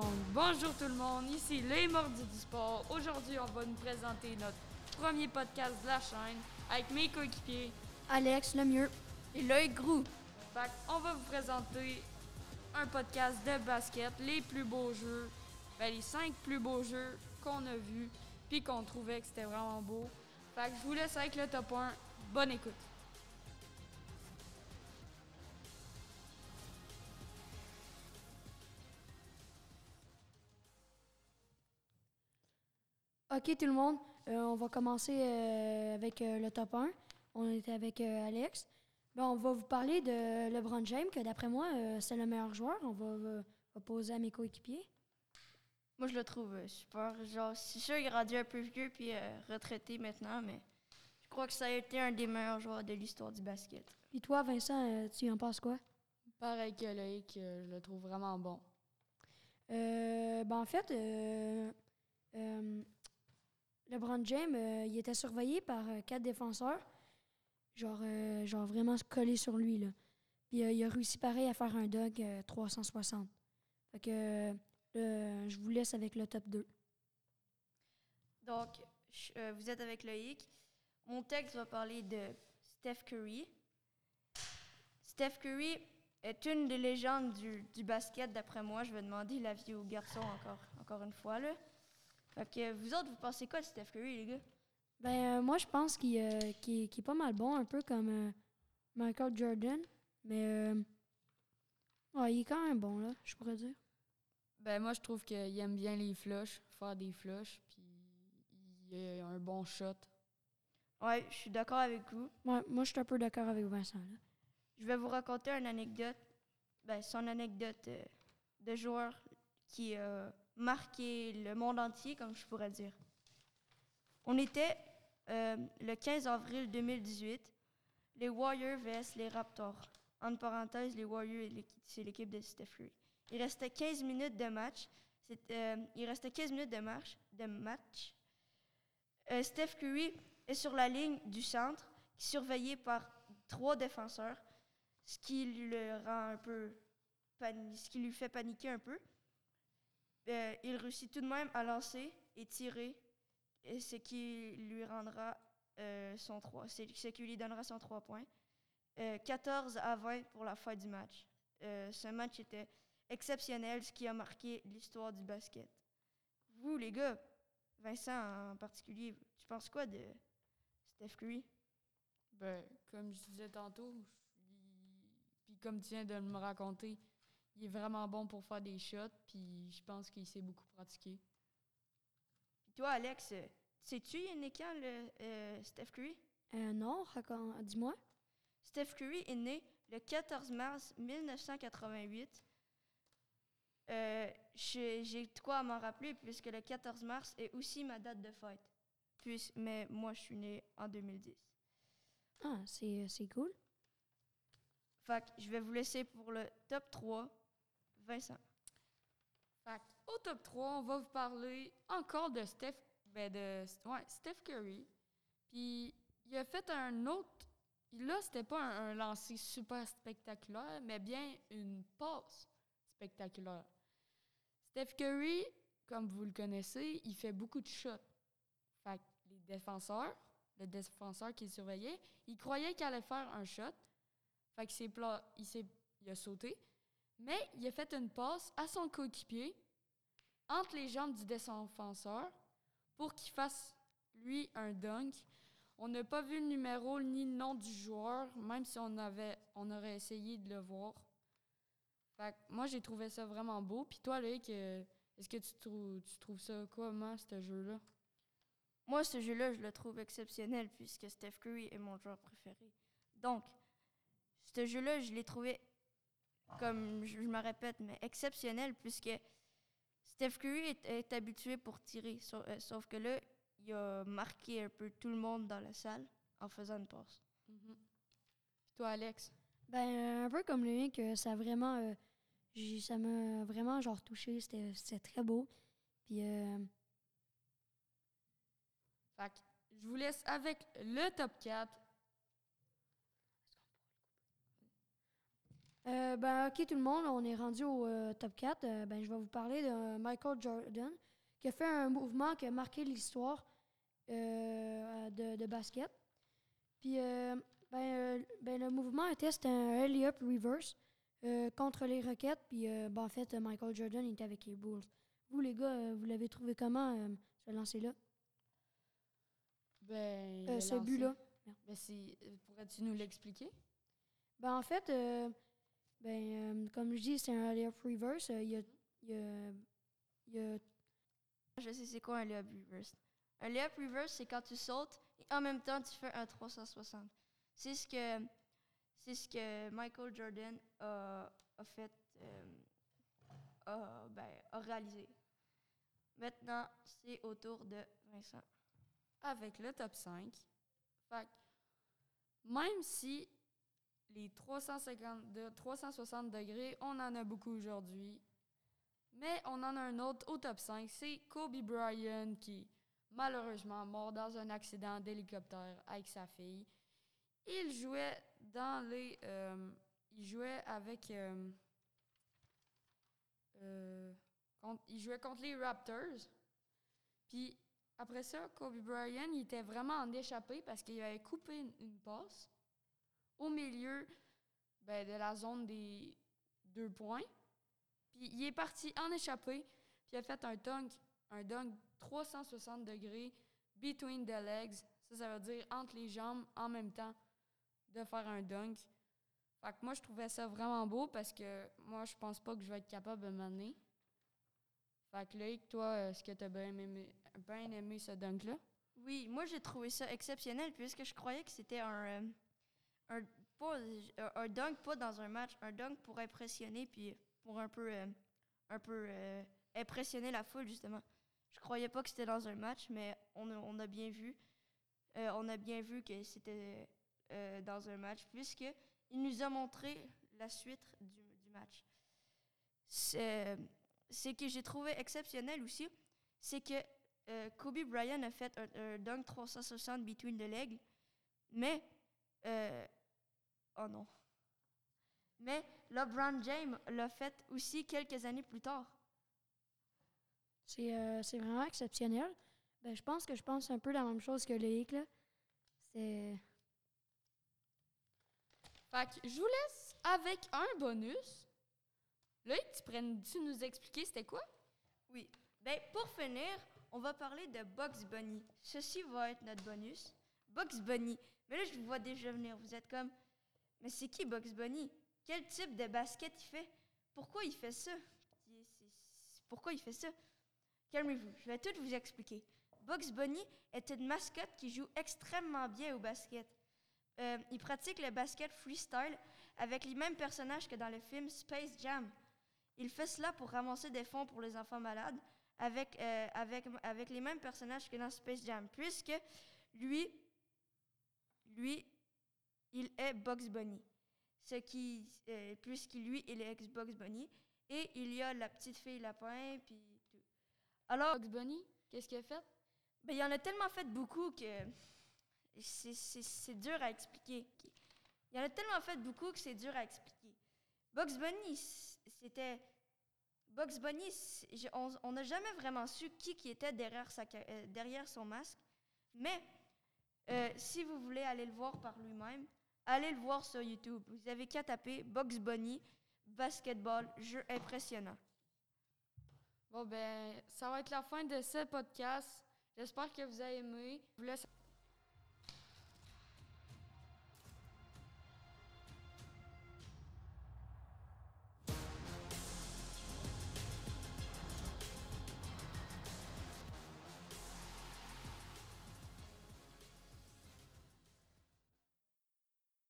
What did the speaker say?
Donc, bonjour tout le monde, ici les Mordis du Sport. Aujourd'hui, on va nous présenter notre premier podcast de la chaîne avec mes coéquipiers Alex Lemieux et Loïc Grou. Fait on va vous présenter un podcast de basket, les plus beaux jeux, ben, les cinq plus beaux jeux qu'on a vus, puis qu'on trouvait que c'était vraiment beau. Fait que je vous laisse avec le top 1. Bonne écoute. OK, tout le monde, euh, on va commencer euh, avec euh, le top 1. On était avec euh, Alex. Ben, on va vous parler de LeBron James, que d'après moi, euh, c'est le meilleur joueur. On va, va- va poser à mes coéquipiers. Moi, je le trouve euh, super. Genre, c'est sûr, il est rendu un peu vieux puis euh, retraité maintenant, mais je crois que ça a été un des meilleurs joueurs de l'histoire du basket. Puis toi, Vincent, euh, tu en penses quoi? Pareil que Loïc, euh, je le trouve vraiment bon. Euh, ben, en fait, euh, euh, LeBron James, euh, il était surveillé par euh, quatre défenseurs. Genre, euh, genre vraiment se coller sur lui. Là. Puis il a réussi pareil à faire un dog euh, 360. Fait que je vous laisse avec le top 2. Donc, vous êtes avec Loïc. Mon texte va parler de Steph Curry. Steph Curry est une des légendes du, du basket, d'après moi. Je vais demander l'avis aux garçons encore, encore une fois. Là. Fait que vous autres, vous pensez quoi de Steph Curry, les gars? Ben, euh, moi, je pense qu'il euh, est, qu'il est pas mal bon, un peu comme euh, Michael Jordan. Mais euh, ouais, il est quand même bon, là, je pourrais dire. Ben moi, je trouve qu'il aime bien les flushs, faire des flushs, puis il a un bon shot. Ouais, je suis d'accord avec vous. Ouais, moi, je suis un peu d'accord avec Vincent. Là. Je vais vous raconter une anecdote. Ben, son anecdote euh, de joueur qui a marqué le monde entier, comme je pourrais dire. On était euh, le 15 avril 2018, les Warriors vs les Raptors. En parenthèse, les Warriors, c'est l'équipe de Steph Curry. Il restait 15 minutes de match. Euh, il restait 15 minutes de, match. Euh, Steph Curry est sur la ligne du centre, surveillé par trois défenseurs, ce qui lui fait paniquer un peu. Euh, il réussit tout de même à lancer et tirer, ce qui lui rendra euh, son 3, c'est ce qui lui donnera son 3 points. Euh, 14 à 20 pour la fin du match. Euh, ce match était exceptionnel, ce qui a marqué l'histoire du basket. Vous, les gars, Vincent en particulier, tu penses quoi de Steph Curry? Ben, comme je disais tantôt, puis comme tu viens de me raconter, il est vraiment bon pour faire des shots, puis je pense qu'il s'est beaucoup pratiqué. Puis toi, Alex, sais-tu, il est né quand, le, euh, Steph Curry? Euh, non, dis-moi. Steph Curry est né le 14 mars 1988. Euh, j'ai j'ai de quoi à m'en rappeler puisque le 14 mars est aussi ma date de fête. Puis, mais moi, je suis né en 2010. Ah, c'est c'est cool. Fait que je vais vous laisser pour le top 3. Vincent. Fait au top 3, on va vous parler encore de Steph, ben de, ouais, Steph Curry. Puis il a fait un autre. Là, c'était pas un, lancer super spectaculaire, mais bien une passe spectaculaire. Steph Curry, comme vous le connaissez, il fait beaucoup de shots. Fait les défenseurs, le défenseur qui surveillait, il croyait qu'il allait faire un shot. Fait que il a sauté. Mais il a fait une passe à son coéquipier entre les jambes du défenseur pour qu'il fasse, lui, un dunk. On n'a pas vu le numéro ni le nom du joueur, même si on, avait, on aurait essayé de le voir. Fait moi, j'ai trouvé ça vraiment beau. Puis toi, Loïc, euh, est-ce que tu, tu trouves ça comment, ce jeu-là? Moi, ce jeu-là, je le trouve exceptionnel puisque Steph Curry est mon joueur préféré. Donc, ce jeu-là, je l'ai trouvé, comme je, je me répète, mais exceptionnel puisque Steph Curry est, est habitué pour tirer. Sauf, euh, sauf que là, il a marqué un peu tout le monde dans la salle en faisant une passe. Mhm. Puis toi, Alex? Ben, euh, un peu comme mien, que ça vraiment. euh, ça m'a vraiment genre touché. C'était c'était très beau. Puis, euh, Fait que je vous laisse avec le top 4. Euh, ben, ok, tout le monde, on est rendu au euh, top 4. Euh, ben, je vais vous parler de Michael Jordan, qui a fait un mouvement qui a marqué l'histoire de, de basket. Puis, euh, ben, euh, ben, le mouvement était un alley-up reverse contre les Rockets. Puis, euh, ben, en fait, Michael Jordan était avec les Bulls. Vous, les gars, vous l'avez trouvé comment, ce lancer-là? Ben, ce lancé. but-là? Ben, pourrais-tu nous l'expliquer? Ben, en fait, euh, ben, euh, comme je dis, c'est un alley-up reverse. Euh, Il y a, il y a- il y a Je sais c'est quoi un layup reverse? Un layup reverse, c'est quand tu sautes et en même temps tu fais un 360. C'est ce que c'est ce que Michael Jordan a, a fait, euh, a, ben, a réalisé. Maintenant, c'est au tour de Vincent. Avec le top 5. Fait même si les 350 de 360 degrés, on en a beaucoup aujourd'hui, mais on en a un autre au top 5, c'est Kobe Bryant qui malheureusement mort dans un accident d'hélicoptère avec sa fille. Il jouait dans les euh, il jouait avec euh, euh, contre- il jouait contre les Raptors. Puis après ça, Kobe Bryant, il était vraiment en échappé parce qu'il avait coupé une, une passe au milieu ben, de la zone des deux points. Puis il est parti en échappé, puis il a fait un dunk, un dunk 360 degrés between the legs. Ça, ça veut dire entre les jambes en même temps de faire un dunk. Fait que moi, je trouvais ça vraiment beau parce que moi, je pense pas que je vais être capable de m'amener. Fait que Loïc, toi, est-ce que tu as bien aimé, bien aimé ce dunk-là? Oui, moi j'ai trouvé ça exceptionnel puisque je croyais que c'était un, euh, un, pas- un- un dunk pas dans un match, un dunk pour impressionner puis pour un peu, euh, un peu euh, impressionner la foule justement. Je croyais pas que c'était dans un match, mais on a, on a bien vu, euh, on a bien vu que c'était dans un match puisque il nous a montré la suite du, du match. C'est ce que j'ai trouvé exceptionnel aussi, c'est que Kobe Bryant a fait un, un dunk 360 between the legs, mais oh non. Mais LeBron James l'a fait aussi quelques années plus tard. C'est euh, c'est vraiment exceptionnel. Ben, je pense que je pense un peu la même chose que Loïc. là. C'est. Fait que je vous laisse avec un bonus. Loïc, tu pourrais-tu nous expliquer c'était quoi? Oui. Ben, pour finir, on va parler de Bugs Bunny. Ceci va être notre bonus. Bugs Bunny. Mais là, je vous vois déjà venir. Vous êtes comme, mais c'est qui Bugs Bunny? Quel type de basket il fait? Pourquoi il fait ça? Pourquoi il fait ça? Calmez-vous, je vais tout vous expliquer. Bugs Bunny est une mascotte qui joue extrêmement bien au basket. Euh, il pratique le basket freestyle avec les mêmes personnages que dans le film Space Jam. Il fait cela pour ramasser des fonds pour les enfants malades avec, euh, avec, avec les mêmes personnages que dans Space Jam, puisque lui, lui, il est Bugs Bunny. Ce qui, euh, puisqu'il, lui, il est ex-Bugs Bunny. Et il y a la petite fille lapin, puis tout. Alors, Bugs Bunny, qu'est-ce qu'il a fait? ben, il y en a tellement fait beaucoup que c'est- dur à expliquer. Il y en a tellement fait beaucoup que c'est dur à expliquer. Bugs Bunny, c'était. Bugs Bunny, on n'a jamais vraiment su qui, qui était derrière, sa, euh, derrière son masque. Mais euh, si vous voulez aller le voir par lui-même, allez le voir sur YouTube. Vous avez qu'à taper Bugs Bunny, basketball, jeu impressionnant. Bon, ben, ça va être la fin de ce podcast. J'espère que vous avez aimé. Je vous laisse